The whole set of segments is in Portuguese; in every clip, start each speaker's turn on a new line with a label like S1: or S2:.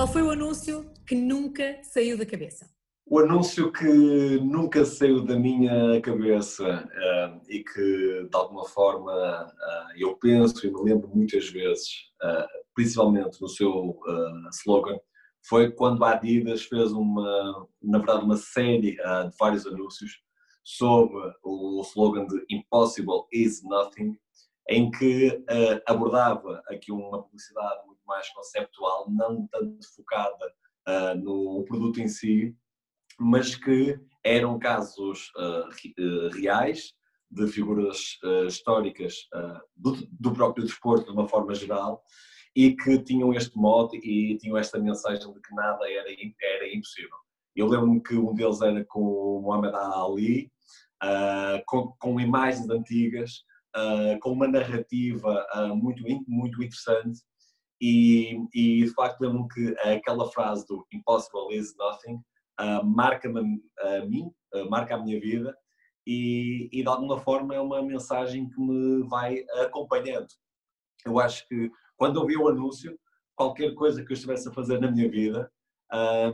S1: Qual foi o anúncio que nunca saiu da cabeça?
S2: O anúncio que nunca saiu da minha cabeça uh, e que, de alguma forma, uh, eu penso e me lembro muitas vezes, uh, principalmente no seu slogan, foi quando a Adidas fez uma, na verdade, uma série de vários anúncios sobre o slogan de Impossible is Nothing, em que abordava aqui uma publicidade muito mais conceptual, não tanto focada no produto em si, mas que eram casos uh, reais de figuras uh, históricas uh, do, do, próprio desporto de uma forma geral e que tinham este mote e tinham esta mensagem de que nada era, era impossível. Eu lembro-me que um deles era com o Muhammad Ali, com, com, imagens antigas, com uma narrativa muito, muito interessante e, e de facto lembro-me que aquela frase do Impossible is nothing uh, marca-me a mim, uh, marca a minha vida e, e, de alguma forma é uma mensagem que me vai acompanhando. Eu acho que quando vi o anúncio, qualquer coisa que eu estivesse a fazer na minha vida,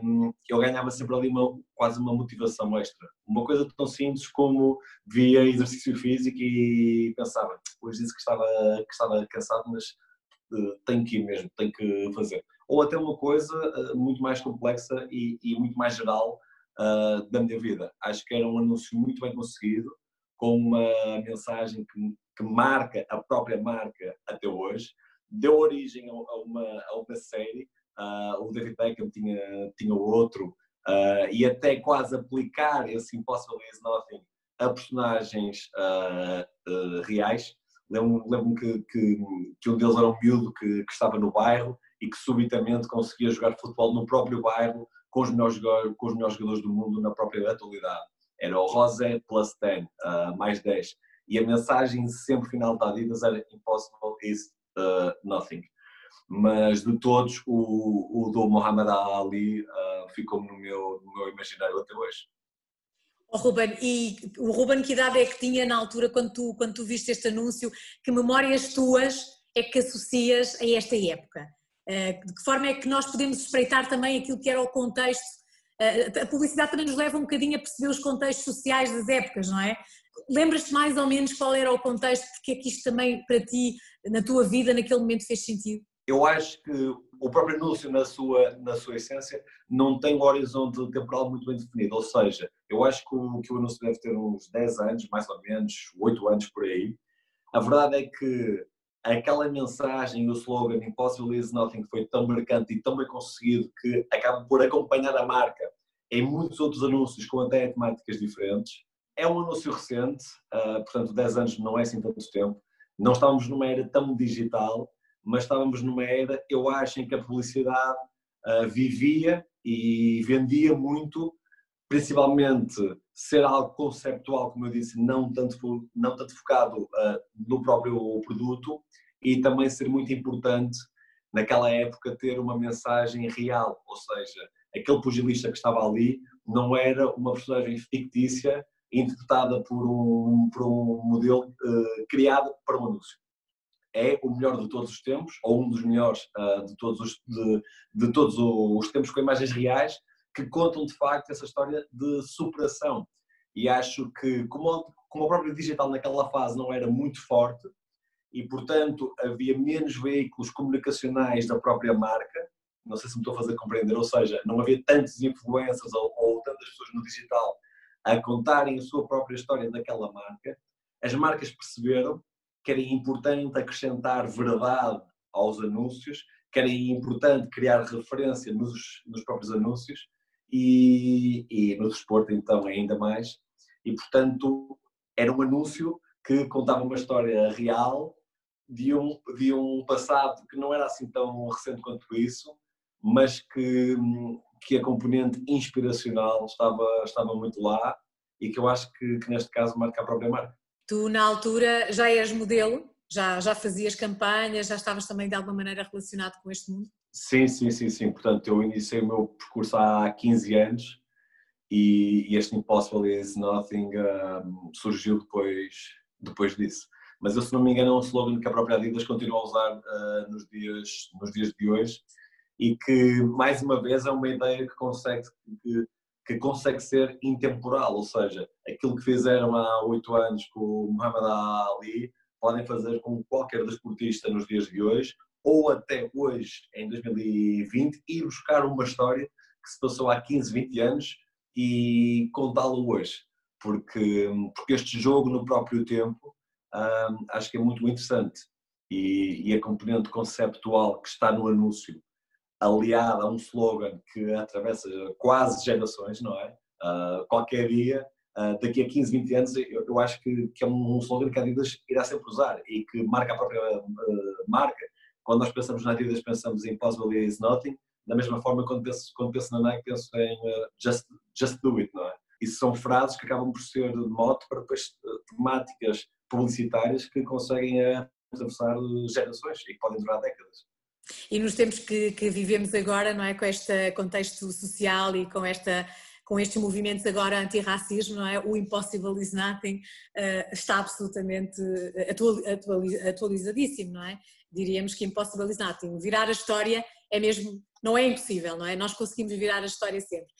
S2: um, eu ganhava sempre ali uma, quase uma motivação extra. Uma coisa tão simples como via exercício físico e pensava, hoje disse que estava, que estava cansado, mas uh, tenho que ir mesmo, tenho que fazer ou até uma coisa eh, muito mais complexa e, e muito mais geral uh, da minha vida. Acho que era um anúncio muito bem conseguido, com uma mensagem que, que marca a própria marca até hoje, deu origem a, uma, a uma série, uh, o David Beckham tinha, tinha outro, uh, e até quase aplicar esse Impossible is Nothing a personagens reais. Lembro-me lembro que, que, que, um deles era um miúdo que, que estava no bairro e que subitamente conseguia jogar futebol no próprio bairro com os melhores, com os melhores jogadores do mundo na própria atualidade. Era o Rosé plus 10, uh, ah, mais 10. E a mensagem sempre final da Adidas era Impossible is uh, nothing. Mas de todos, o, o do Muhammad Ali uh, ficou no meu, no meu imaginário até hoje.
S1: Oh, Ruben, e o Ruben que idade é que tinha na altura quando tu, quando tu viste este anúncio? Que memórias tuas é que associas a esta época? Eh, de que forma é que nós podemos espreitar também aquilo que era o contexto? Eh, a publicidade também nos leva um bocadinho a perceber os contextos sociais das épocas, não é? Lembras-te mais ou menos qual era o contexto, porque é que isto também para ti, na tua vida, naquele momento fez sentido?
S2: Eu acho que o próprio anúncio, na sua, na sua essência, não tem um horizonte temporal muito bem definido. Ou seja, eu acho que o, que o anúncio deve ter uns 10 anos, mais ou menos, 8 anos por aí. A verdade é que aquela mensagem, o slogan Impossible is Nothing foi tão marcante e tão bem conseguido que acaba por acompanhar a marca em muitos outros anúncios com até temáticas diferentes. É um anúncio recente, uh, portanto 10 anos não é assim tanto tempo. Não estávamos numa era tão digital, mas estávamos numa era, eu acho, em que a publicidade uh, vivia e vendia muito, principalmente ser algo conceptual, como eu disse, não tanto, não tanto focado uh, no próprio produto e também ser muito importante naquela época ter uma mensagem real, ou seja, aquele pugilista que estava ali não era uma personagem fictícia interpretada por um, por um modelo uh, criado para um anúncio. É o melhor de todos os tempos, ou um dos melhores uh, de, todos os, de, de todos os tempos com imagens reais, que contam de facto essa história de superação. E acho que, como, como o próprio digital naquela fase não era muito forte, e portanto havia menos veículos comunicacionais da própria marca, não sei se me estou a fazer compreender, ou seja, não havia tantos influencers ou, ou tantas pessoas no digital a contarem a sua própria história daquela marca, as marcas perceberam que era importante acrescentar verdade aos anúncios, que era importante criar referência nos, nos próprios anúncios e, e no desporto então ainda mais. E portanto era um anúncio que contava uma história real de um, de um passado que não era assim tão recente quanto isso, mas que, que a componente inspiracional estava, estava muito lá e que eu acho que, que neste caso marca a própria marca.
S1: Tu, na altura, já eras modelo? Já, já fazias campanhas? Já estavas também de alguma maneira relacionado com este mundo?
S2: Sim, sim, sim, sim. Portanto, eu iniciei o meu percurso há 15 anos e, e este Impossible is Nothing um, surgiu depois, depois disso. Mas eu, se não me engano, é um slogan que a própria Adidas continua a usar uh, nos, dias, nos dias de hoje e que, mais uma vez, é uma ideia que consegue, que, que consegue ser intemporal, ou seja, aquilo que fizeram há oito anos com o Muhammad Ali, podem fazer com qualquer desportista nos dias de hoje, ou até hoje, em 2020, ir buscar uma história que se passou há 15, 20 anos e contá-lo hoje. Porque, porque este jogo, no próprio tempo, hum, acho que é muito interessante. E, e a componente conceptual que está no anúncio aliada a um slogan que atravessa quase gerações, não é? Uh, qualquer dia, uh, daqui a 15, 20 anos, eu, eu acho que, que, é um slogan que a Adidas irá sempre usar e que marca a própria uh, marca. Quando nós pensamos na Adidas, pensamos em Possible is Nothing, da mesma forma quando penso, quando penso na Nike, penso em just, just Do It, não é? Isso são frases que acabam por ser de para depois temáticas publicitárias que conseguem atravessar gerações e que podem durar décadas.
S1: E nos tempos que, que, vivemos agora, não é, com este contexto social e com esta com estes movimentos agora anti-racismo, não é? O Impossible is Nothing uh, está absolutamente atual, atual, atualizadíssimo, não é? Diríamos que Impossible is Nothing. Virar a história é mesmo, não é impossível, não é? Nós conseguimos virar a história sempre.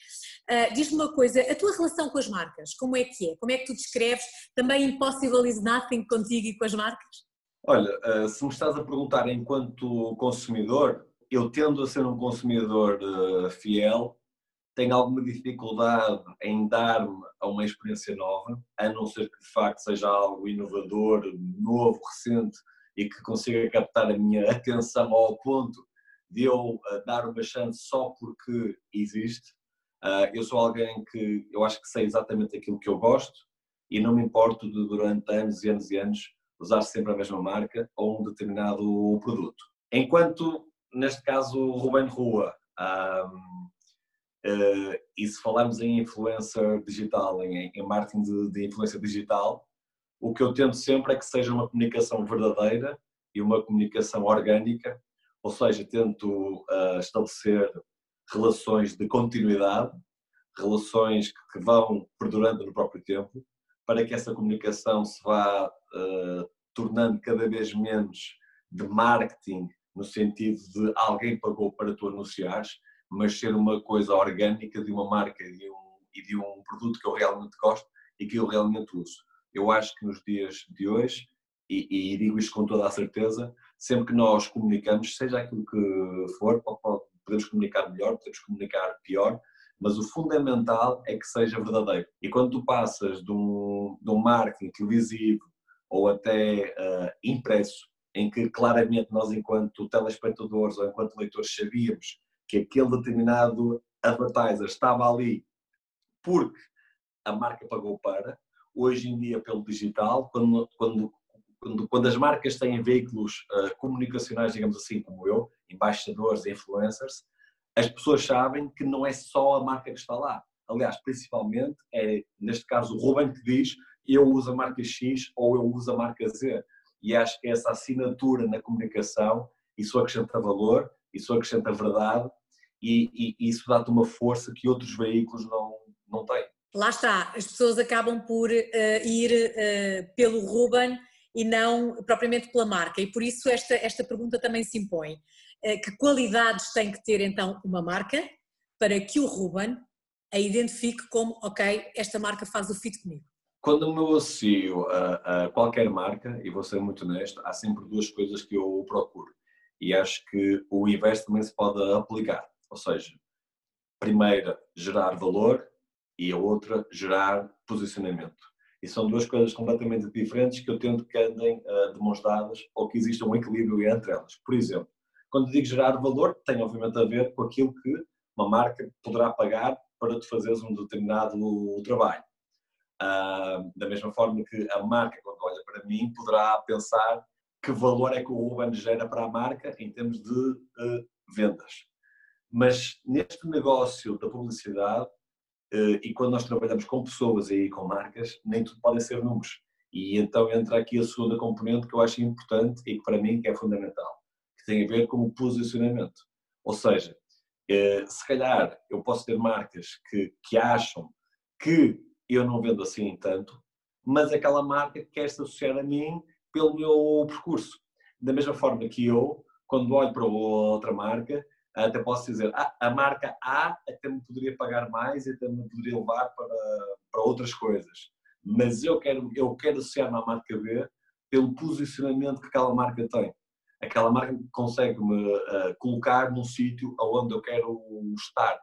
S1: Uh, Diz-me uma coisa, a tua relação com as marcas, como é que é? Como é que tu descreves também Impossible is Nothing contigo e com as marcas?
S2: Olha, eh, se me estás a perguntar enquanto consumidor, eu tendo a ser um consumidor eh, fiel, tenho alguma dificuldade em dar-me a uma experiência nova, a não ser que de facto seja algo inovador, novo, recente e que consiga captar a minha atenção ao ponto de eu eh, dar uma chance só porque existe. Eu sou alguém que eu acho que sei exatamente aquilo que eu gosto e não me importo de durante anos e anos e anos usar sempre a mesma marca ou um determinado produto. Enquanto, neste caso, Ruben Rua, um, uh, e se falarmos em influencer digital, em, em marketing de, de influência digital, o que eu tento sempre é que seja uma comunicação verdadeira e uma comunicação orgânica, ou seja, tento uh, estabelecer relações de continuidade, relações que vão perdurando no próprio tempo, para que essa comunicação se vá uh, tornando cada vez menos de marketing, no sentido de alguém pagou para tu anunciares, mas ser uma coisa orgânica de uma marca e de um, e de um produto que eu realmente gosto e que eu realmente uso. Eu acho que nos dias de hoje, e, e digo isto com toda a certeza, sempre que nós comunicamos, seja aquilo que for, podemos comunicar melhor, podemos comunicar pior, mas o fundamental é que seja verdadeiro. E quando tu passas de um, de um marketing televisivo ou até uh, impresso, em que claramente nós, enquanto telespectadores ou enquanto leitores, sabíamos que aquele determinado advertiser estava ali porque a marca pagou para, hoje em dia pelo digital, quando, quando, quando, quando as marcas têm veículos uh, comunicacionais, digamos assim, como eu, embaixadores, influencers, as pessoas sabem que não é só a marca que está lá. Aliás, principalmente é, neste caso, o Ruben que diz eu uso a marca X ou eu uso a marca Z. E acho que essa assinatura na comunicação, isso acrescenta valor, isso acrescenta verdade e, e, isso dá-te uma força que outros veículos não, não têm.
S1: Lá está, as pessoas acabam por uh, ir uh, pelo Ruben e não propriamente pela marca. E por isso esta, esta pergunta também se impõe. Uh, que qualidades tem que ter então uma marca para que o Ruben a identifique como, ok, esta marca faz o fit comigo?
S2: Quando me associo a, a, qualquer marca, e vou ser muito honesto, há sempre duas coisas que eu procuro. E acho que o inverso também se pode aplicar. Ou seja, primeira, gerar valor e a outra, gerar posicionamento. E são duas coisas completamente diferentes que eu tento que andem uh, ou que exista um equilíbrio entre elas. Por exemplo, quando digo gerar valor, tem obviamente a ver com aquilo que uma marca poderá pagar para tu fazeres um determinado trabalho. Da mesma forma que a marca, quando olha para mim, poderá pensar que valor é que o Ruben gera para a marca em termos de uh, vendas. Mas neste negócio da publicidade, uh, e quando nós trabalhamos com pessoas e com marcas, nem tudo podem ser números. E então entra aqui a segunda componente que eu acho importante e que para mim é fundamental, que tem a ver com o posicionamento. Ou seja, uh, se calhar eu posso ter marcas que, que acham que eu não vendo assim tanto, mas aquela marca quer se associar a mim pelo meu percurso. Da mesma forma que eu, quando olho para outra marca, até posso dizer, ah, a marca A até me poderia pagar mais até me poderia levar para, para outras coisas. Mas eu quero, eu quero associar-me à marca B pelo posicionamento que aquela marca tem. Aquela marca consegue-me uh, colocar num sítio onde eu quero estar.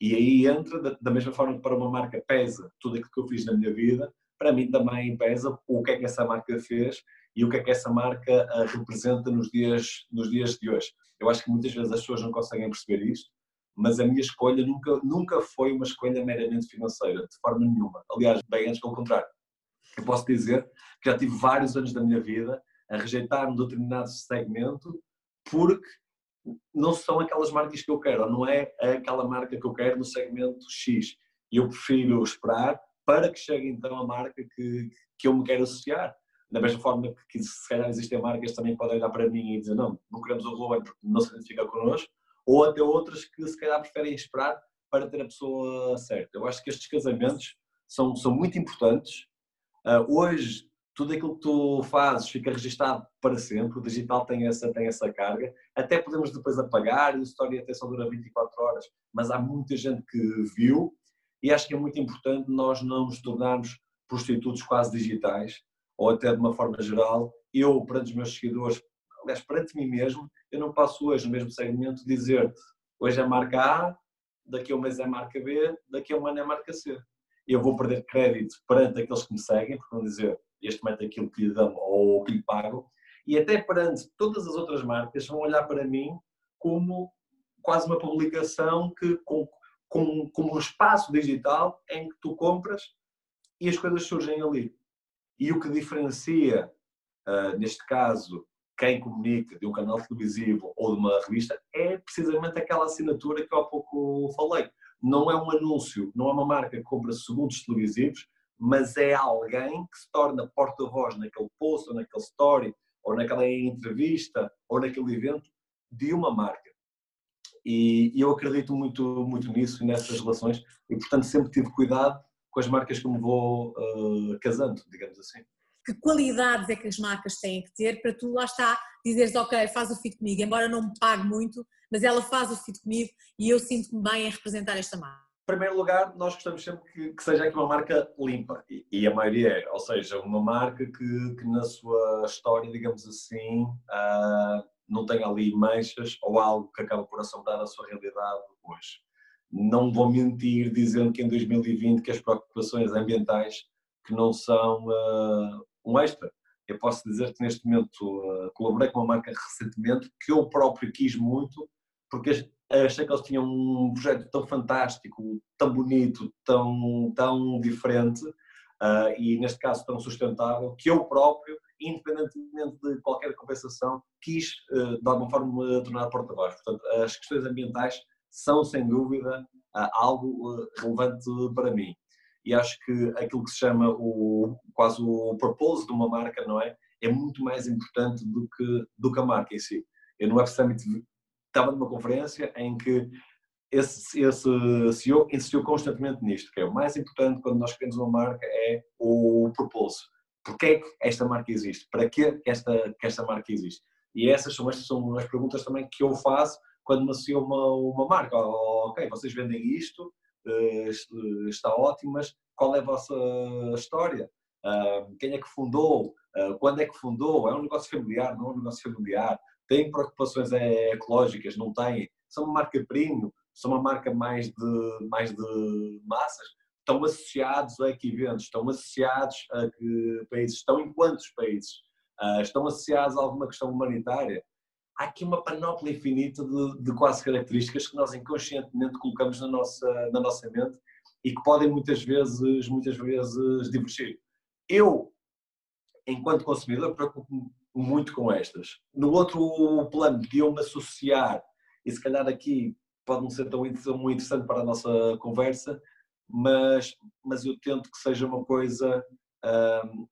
S2: E aí entra, da, mesma forma que para uma marca pesa tudo aquilo que eu fiz na minha vida, para mim também pesa o que é que essa marca fez e o que é que essa marca uh, representa nos dias, nos dias de hoje. Eu acho que muitas vezes as pessoas não conseguem perceber isto, mas a minha escolha nunca, nunca foi uma escolha meramente financeira, de forma nenhuma. Aliás, bem antes pelo contrário. Eu posso dizer que já tive vários anos da minha vida a rejeitar um determinado segmento porque não são aquelas marcas que eu quero, ou não é aquela marca que eu quero no segmento X. E eu prefiro esperar para que chegue então a marca que, que eu me quero associar. Da mesma forma que se calhar existem marcas que também podem olhar para mim e dizer não, não queremos o Ruben porque não se identifica connosco, ou até outras que se calhar preferem esperar para ter a pessoa certa. Eu acho que estes casamentos são, são muito importantes. Uh, hoje, tudo aquilo que tu fazes fica registado para sempre, o digital tem essa, tem essa carga. Até podemos depois apagar e a história até só dura 24 horas, mas há muita gente que viu e acho que é muito importante nós não nos tornarmos prostitutos quase digitais ou até de uma forma geral, eu, perante os meus seguidores, aliás, perante mim mesmo, eu não posso hoje, no mesmo segmento, dizer-te hoje é marca A, daqui a um mês é marca B, daqui a um ano é marca C. Eu vou perder crédito perante aqueles que me seguem, porque vão dizer este mete aquilo que lhe dão ou que lhe pago, e até perante todas as outras marcas vão olhar para mim como quase uma publicação que com, com, como um espaço digital em que tu compras e as coisas surgem ali. E o que diferencia, uh, neste caso, quem comunica de um canal televisivo ou de uma revista é precisamente aquela assinatura que eu há pouco falei. Não é um anúncio, não é uma marca que compra segundos televisivos, mas é alguém que se torna porta-voz naquele post, ou naquele story, ou naquela entrevista, ou naquele evento de uma marca. E, eu acredito muito, muito nisso e nessas relações, e portanto sempre tive cuidado com as marcas que me vou uh, casando, digamos assim.
S1: Que qualidades é que as marcas têm que ter para tu lá está, dizeres, ok, faz o fit comigo, embora não me pague muito, mas ela faz o fit comigo e eu sinto-me bem em representar esta marca?
S2: Primeiro lugar, nós gostamos sempre que, que seja aqui uma marca limpa, e, e, a maioria é, ou seja, uma marca que, que na sua história, digamos assim, uh, não tenha ali manchas ou algo que acaba por assombrar a sua realidade hoje não vou mentir dizendo que em 2020 que as preocupações ambientais que não são uh, um extra. Eu posso dizer que neste momento uh, colaborei com uma marca recentemente que eu próprio quis muito porque achei que eles tinham um projeto tão fantástico, tão bonito, tão, tão diferente uh, e neste caso tão sustentável que eu próprio, independentemente de qualquer compensação, quis de alguma forma tornar porta-voz. Portanto, as questões ambientais são, sem dúvida, ah, algo relevante para mim. E acho que aquilo que se chama o, quase o propósito de uma marca, não é? É muito mais importante do que, do que a marca em si. Eu no Web Summit estava numa conferência em que esse, esse CEO insistiu constantemente nisto, que é o mais importante quando nós queremos uma marca é o propósito. Porquê é que esta marca existe? Para que esta, que esta marca existe? E essas são, estas são as perguntas também que eu faço quando me associa uma, uma marca, ok, vocês vendem isto, eh, está ótimo, mas qual é a vossa história? quem é que fundou? Ah, quando é que fundou? É um negócio familiar? Não é um negócio familiar? Tem preocupações ecológicas? Não tem? São uma marca premium? São uma marca mais de, mais de massas? Estão associados a que eventos? Estão associados a que países? Estão em quantos países? Ah, estão associados a alguma questão humanitária? há aqui uma panóplia infinita de, de quase características que nós inconscientemente colocamos na nossa, na nossa mente e que podem muitas vezes, muitas vezes divergir. Eu, enquanto consumidor, preocupo-me muito com estas. No outro plano de eu me associar, e se calhar aqui pode não ser tão interessante para a nossa conversa, mas, mas eu tento que seja uma coisa hum,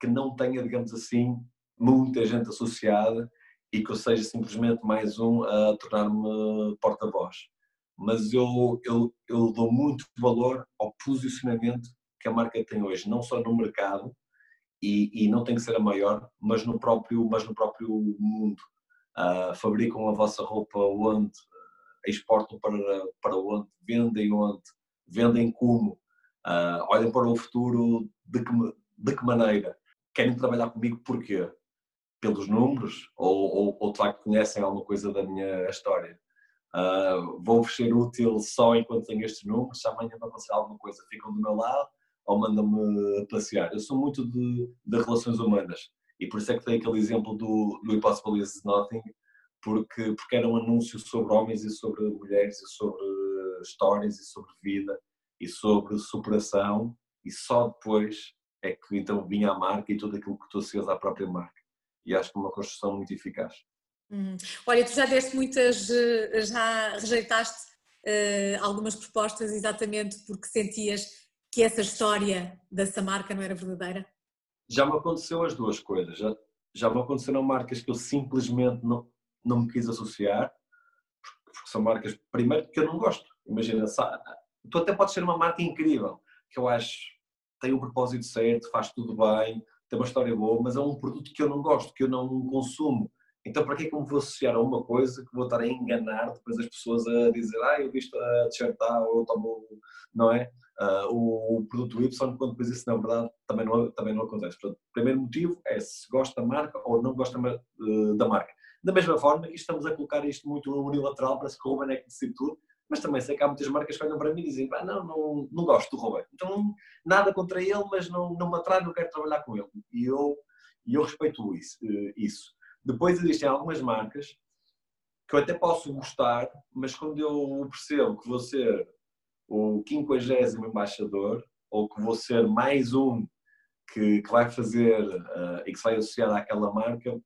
S2: que não tenha, digamos assim, muita gente associada e que eu seja simplesmente mais um a tornar-me porta-voz. Mas eu, eu, eu dou muito valor ao posicionamento que a marca tem hoje, não só no mercado, e, e não tem que ser a maior, mas no próprio, mas no próprio mundo. Uh, fabricam a vossa roupa onde? exportam para, para onde, vendem onde, vendem como, uh, olham para o futuro de que, de que maneira, querem trabalhar comigo porquê? Pelos números ou, ou, ou de facto conhecem alguma coisa da minha história? Uh, Vou-vos ser útil só enquanto tenho estes números, se amanhã vai acontecer alguma coisa, ficam do meu lado ou mandam-me passear. Eu sou muito de, de, relações humanas e por isso é que tem aquele exemplo do, do Impossible is Nothing, porque, porque era um anúncio sobre homens e sobre mulheres e sobre histórias e sobre vida e sobre superação e só depois é que então vinha a marca e tudo aquilo que tu associas à própria marca. E acho que é uma construção muito eficaz.
S1: Hum. Olha, tu já deste muitas, eh, já rejeitaste uh, algumas propostas exatamente porque sentias que essa história dessa marca não era verdadeira?
S2: Já me aconteceu as duas coisas. Já, já me aconteceram marcas que eu simplesmente não, não me quis associar, porque são marcas, primeiro, que eu não gosto. Imagina, tu até podes ser uma marca incrível, que eu acho tem o propósito certo, faz tudo bem, tem uma história boa, mas é um produto que eu não gosto, que eu não consumo. Então, para que é que eu me vou associar a uma coisa que vou estar a enganar depois as pessoas a dizer, ah, eu visto a t-shirt ou eu tomo, não é? Uh, o, produto Y, quando depois isso na verdade também não, também não acontece. Portanto, o primeiro motivo é se gosta da marca ou não gosta uh, da marca. Da mesma forma estamos a colocar isto muito unilateral, parece que o Ruben é que decide tudo, mas também sei que há muitas marcas que olham para mim e dizem, não, não, não gosto do Ruben. Então, nada contra ele, mas não, não me atrai, não quero trabalhar com ele. E eu, eu respeito isso. Uh, isso. Depois existem algumas marcas que eu até posso gostar, mas quando eu percebo que vou ser o 50 embaixador ou que vou ser mais um que, que vai fazer uh, e que se vai associar àquela marca,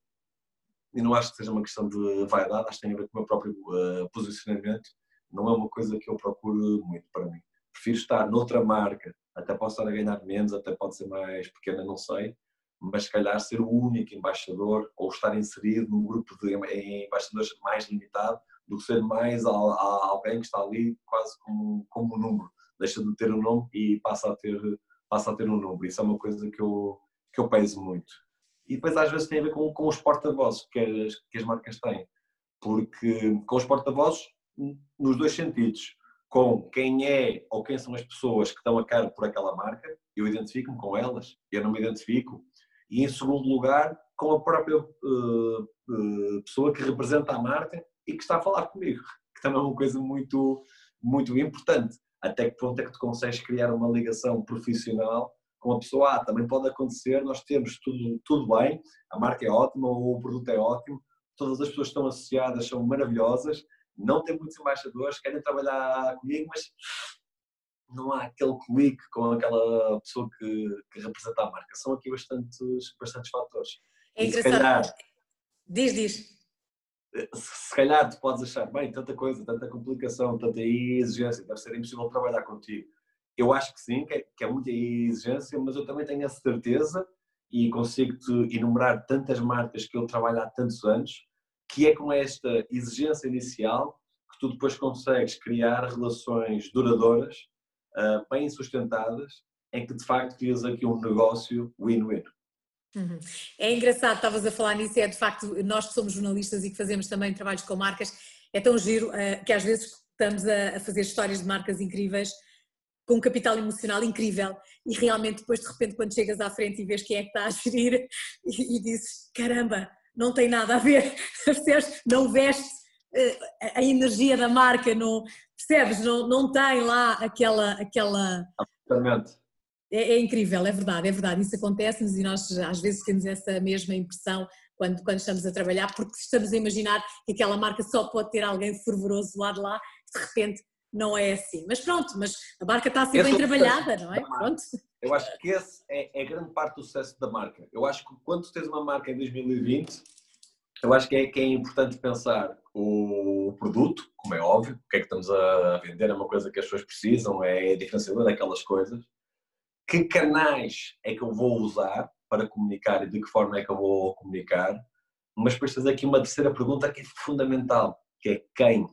S2: e não acho que seja uma questão de vaidade, acho que tem a ver com o meu próprio uh, posicionamento, não é uma coisa que eu procuro muito para mim. Prefiro estar noutra marca, até posso estar a ganhar menos, até pode ser mais pequena, não sei, mas se calhar ser o único embaixador ou estar inserido num grupo de embaixadores mais limitado do que ser mais a, a alguém que está ali quase como, como um número. Deixa de ter um nome e passa a ter, passa a ter um número. Isso é uma coisa que eu, que eu peso muito. E depois às vezes tem a ver com, com os porta-vozes que as, que as marcas têm. Porque com os porta-vozes, nos dois sentidos, com quem é ou quem são as pessoas que estão a cara por aquela marca, eu identifico-me com elas, eu não me identifico, e em segundo lugar com a própria uh, uh, pessoa que representa a marca e que está a falar comigo, que também é uma coisa muito, muito importante. Até que ponto é que tu consegues criar uma ligação profissional com a pessoa? Ah, também pode acontecer, nós temos tudo, tudo bem, a marca é ótima, o produto é ótimo, todas as pessoas que estão associadas são maravilhosas, não tem muitos embaixadores, querem trabalhar comigo, mas não há aquele clique com aquela pessoa que, que, representa a marca. São aqui bastantes, bastantes fatores.
S1: É engraçado. Calhar, diz, diz.
S2: Se calhar tu podes achar, bem, tanta coisa, tanta complicação, tanta exigência, deve ser impossível trabalhar contigo. Eu acho que sim, que é, que é muita exigência, mas eu também tenho a certeza e consigo-te enumerar tantas marcas que eu trabalho há tantos anos, que é com esta exigência inicial que tu depois consegues criar relações duradouras uh, bem sustentadas, em que de facto crias aqui um negócio win-win.
S1: Uhum. É engraçado, estavas a falar nisso, é de facto, nós que somos jornalistas e que fazemos também trabalhos com marcas, é tão giro uh, que às vezes estamos a, a, fazer histórias de marcas incríveis, com um capital emocional incrível, e realmente depois de repente quando chegas à frente e vês quem é que está a gerir e, e dizes, caramba, não tem nada a ver, percebes? Não veste uh, a energia da marca, não, percebes? Não, não tem lá aquela. aquela... É, é, incrível, é verdade, é verdade. Isso acontece-nos e nós às vezes temos essa mesma impressão quando, quando estamos a trabalhar, porque estamos a imaginar que aquela marca só pode ter alguém fervoroso lá de lá, de repente não é assim. Mas pronto, mas a marca está a ser esse bem é trabalhada, não é? Pronto.
S2: Eu acho que esse é, é grande parte do sucesso da marca. Eu acho que quando tens uma marca em 2020, eu acho que é, que é importante pensar o produto, como é óbvio, o que é que estamos a vender, é uma coisa que as pessoas precisam, é diferenciador daquelas coisas. Que canais é que eu vou usar para comunicar e de que forma é que eu vou comunicar? Mas depois tens aqui uma terceira pergunta que é fundamental, que é quem?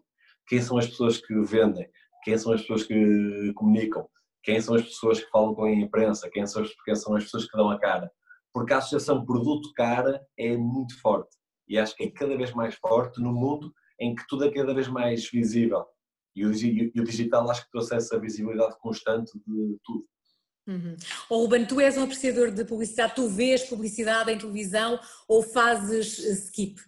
S2: Quem são as pessoas que vendem? Quem são as pessoas que comunicam? Quem são as pessoas que falam com a imprensa? Quem são, quem são as pessoas que dão a cara? Porque a associação produto-cara é muito forte e acho que é cada vez mais forte no mundo em que tudo é cada vez mais visível. E o, digital acho que trouxe essa visibilidade constante de tudo.
S1: Uhum. Oh, Ruben, tu és um apreciador de publicidade, tu vês publicidade em televisão ou fazes eh, skip?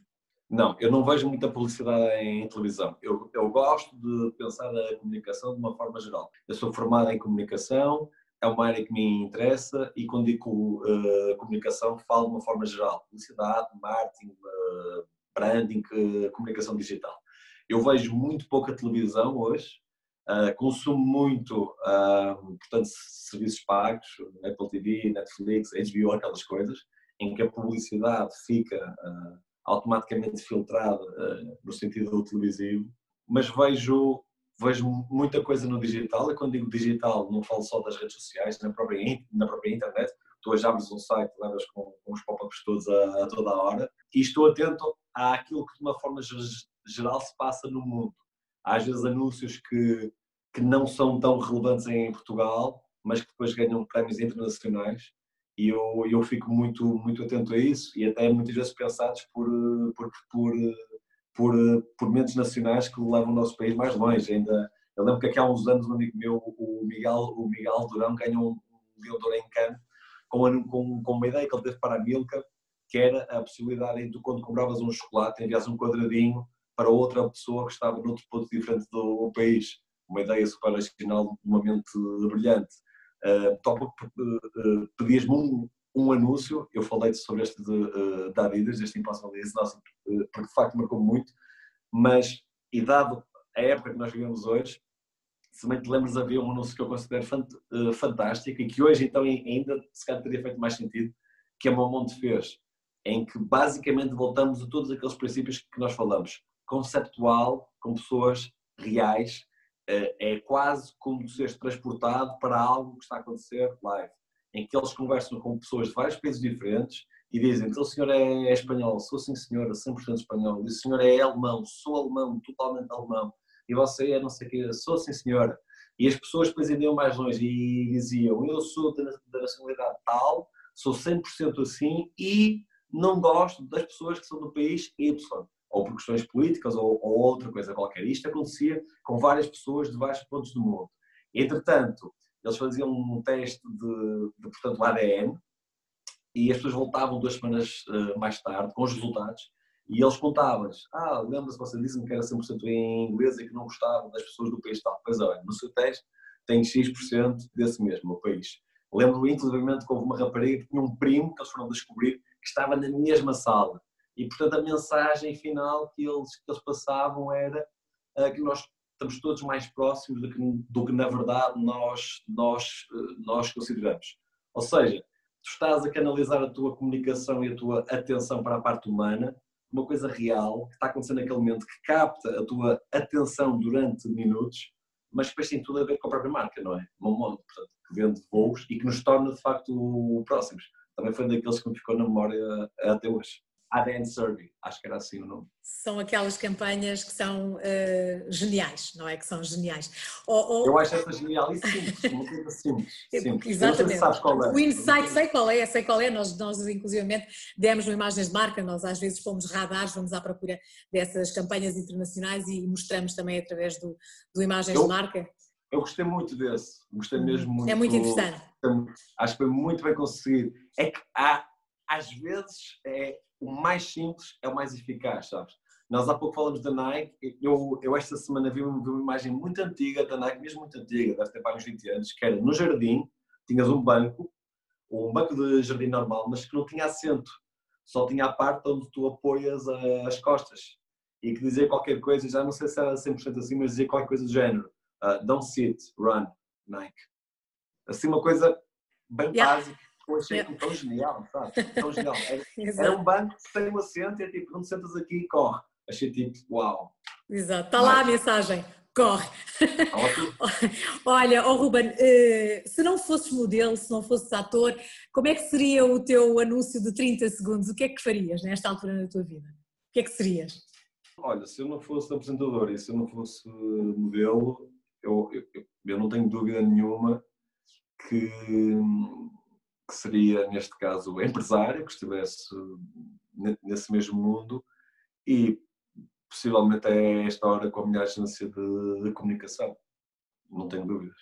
S2: Não, eu não vejo muita publicidade em televisão. Eu, eu gosto de pensar a comunicação de uma forma geral. Eu sou formado em comunicação, é uma área que me interessa e quando digo uh, comunicação falo de uma forma geral. Publicidade, marketing, uh, branding, uh, comunicação digital. Eu vejo muito pouca televisão hoje, consumo muito, portanto, serviços pagos, Apple TV, Netflix, HBO, aquelas coisas, em que a publicidade fica automaticamente filtrada no sentido televisivo, mas vejo vejo muita coisa no digital, e quando digo digital não falo só das redes sociais, na própria, na própria internet, tu hoje abres um site, levas com, com os pop-ups todos a, a, toda a hora, e estou atento àquilo que de uma forma geral se passa no mundo. Às vezes anúncios que, que não são tão relevantes em Portugal, mas que depois ganham prémios internacionais, e eu, eu fico muito, muito atento a isso, e até muitas vezes pensados por, por, por por, por mentes nacionais que levam o nosso país mais longe. Ainda, eu lembro que aqui há uns anos um amigo meu, o Miguel, o Miguel Durão, ganhou um, Leão em Cannes com, com, com uma ideia que ele teve para a Milka, que era a possibilidade de quando compravas um chocolate, enviasse um quadradinho para outra pessoa que estava noutro ponto diferente do país. Uma ideia super original, uma mente brilhante. Uh, uh, pedias-me um, um anúncio, eu falei sobre este de, uh, da este Impossible Days, nossa, porque de facto marcou muito, mas, e dado a época que nós vivemos hoje, se bem te lembras, havia um anúncio que eu considero fant fantástico e que hoje então ainda se calhar teria feito mais sentido, que a Monte fez, em que basicamente voltamos a todos aqueles princípios que nós falamos, conceptual, com pessoas reais, é quase como seres transportado para algo que está a acontecer live em que eles conversam com pessoas de vários países diferentes e dizem, então o senhor é espanhol, sou sim senhora, 100% espanhol, e o senhor é alemão, sou alemão, totalmente alemão, e você é não sei o quê, sou sim senhora. E as pessoas depois iam mais longe e diziam, eu sou da, nacionalidade tal, sou 100% assim e não gosto das pessoas que são do país Y, ou por questões políticas ou, ou outra coisa qualquer. Isto acontecia com várias pessoas de vários pontos do mundo. Entretanto, eles faziam um teste de, de portanto, ADN e as pessoas voltavam duas semanas uh, mais tarde com os resultados e eles contavam-lhes, ah, lembra-se, você disse-me que era 100% em inglês e que não gostava das pessoas do país tal. Pois olha, no seu teste tem X% desse mesmo país. Lembro-me inclusivamente que houve uma rapariga que tinha um primo que eles foram descobrir que estava na mesma sala. E portanto a mensagem final que eles, que eles passavam era uh, que nós estamos todos mais próximos do que, do que na verdade nós, nós, nós consideramos. Ou seja, tu estás a canalizar a tua comunicação e a tua atenção para a parte humana, uma coisa real que está acontecendo naquele momento, que capta a tua atenção durante minutos, mas depois tem tudo a ver com a própria marca, não é? Uma modo, portanto, que vende voos e que nos torna de facto próximos. Também foi daqueles que me ficou na memória até hoje. ADN Survey, acho que era assim o nome.
S1: São aquelas campanhas que são uh, geniais, não é? Que são geniais.
S2: Ou, ou... Eu acho essa genial e simples, uma coisa simples. simples.
S1: Exatamente. É. O insight, sei qual é, sei qual é. Nós, nós, inclusivamente, demos imagens de marca, nós às vezes fomos radares, vamos à procura dessas campanhas internacionais e mostramos também através do, do imagens
S2: eu,
S1: de marca.
S2: Eu gostei muito desse, gostei mesmo muito.
S1: É muito interessante.
S2: Acho que foi muito bem conseguido. É que há, às vezes, é, o mais simples é o mais eficaz, sabes? Nós há pouco falamos da Nike, eu, eu esta semana vi uma, vi uma imagem muito antiga da Nike, mesmo muito antiga, deve ter para uns 20 anos, que era no jardim, tinhas um banco, um banco de jardim normal, mas que não tinha assento, só tinha a parte onde tu apoias as costas e que dizia qualquer coisa, já não sei se era 100% assim, mas dizia qualquer coisa do género, uh, don't sit, run, Nike. Assim uma coisa bem yeah. básica achei yeah. tão genial, sabe? Tão genial. Era, um banco que tem um assento e é tipo, quando sentas aqui corre. Achei tipo, uau.
S1: Exato, está lá a mensagem. Corre. Olha, oh Ruben, eh, se não fosses modelo, se não fosses ator, como é que seria o teu anúncio de 30 segundos? O que é que farias nesta altura da tua vida? O que é que serias?
S2: Olha, se eu não fosse apresentador e se eu não fosse modelo, eu, eu, eu não tenho dúvida nenhuma que que seria, neste caso, o empresário que estivesse nesse mesmo mundo e possivelmente é esta hora com a minha agência de, de comunicação. Não tenho dúvidas.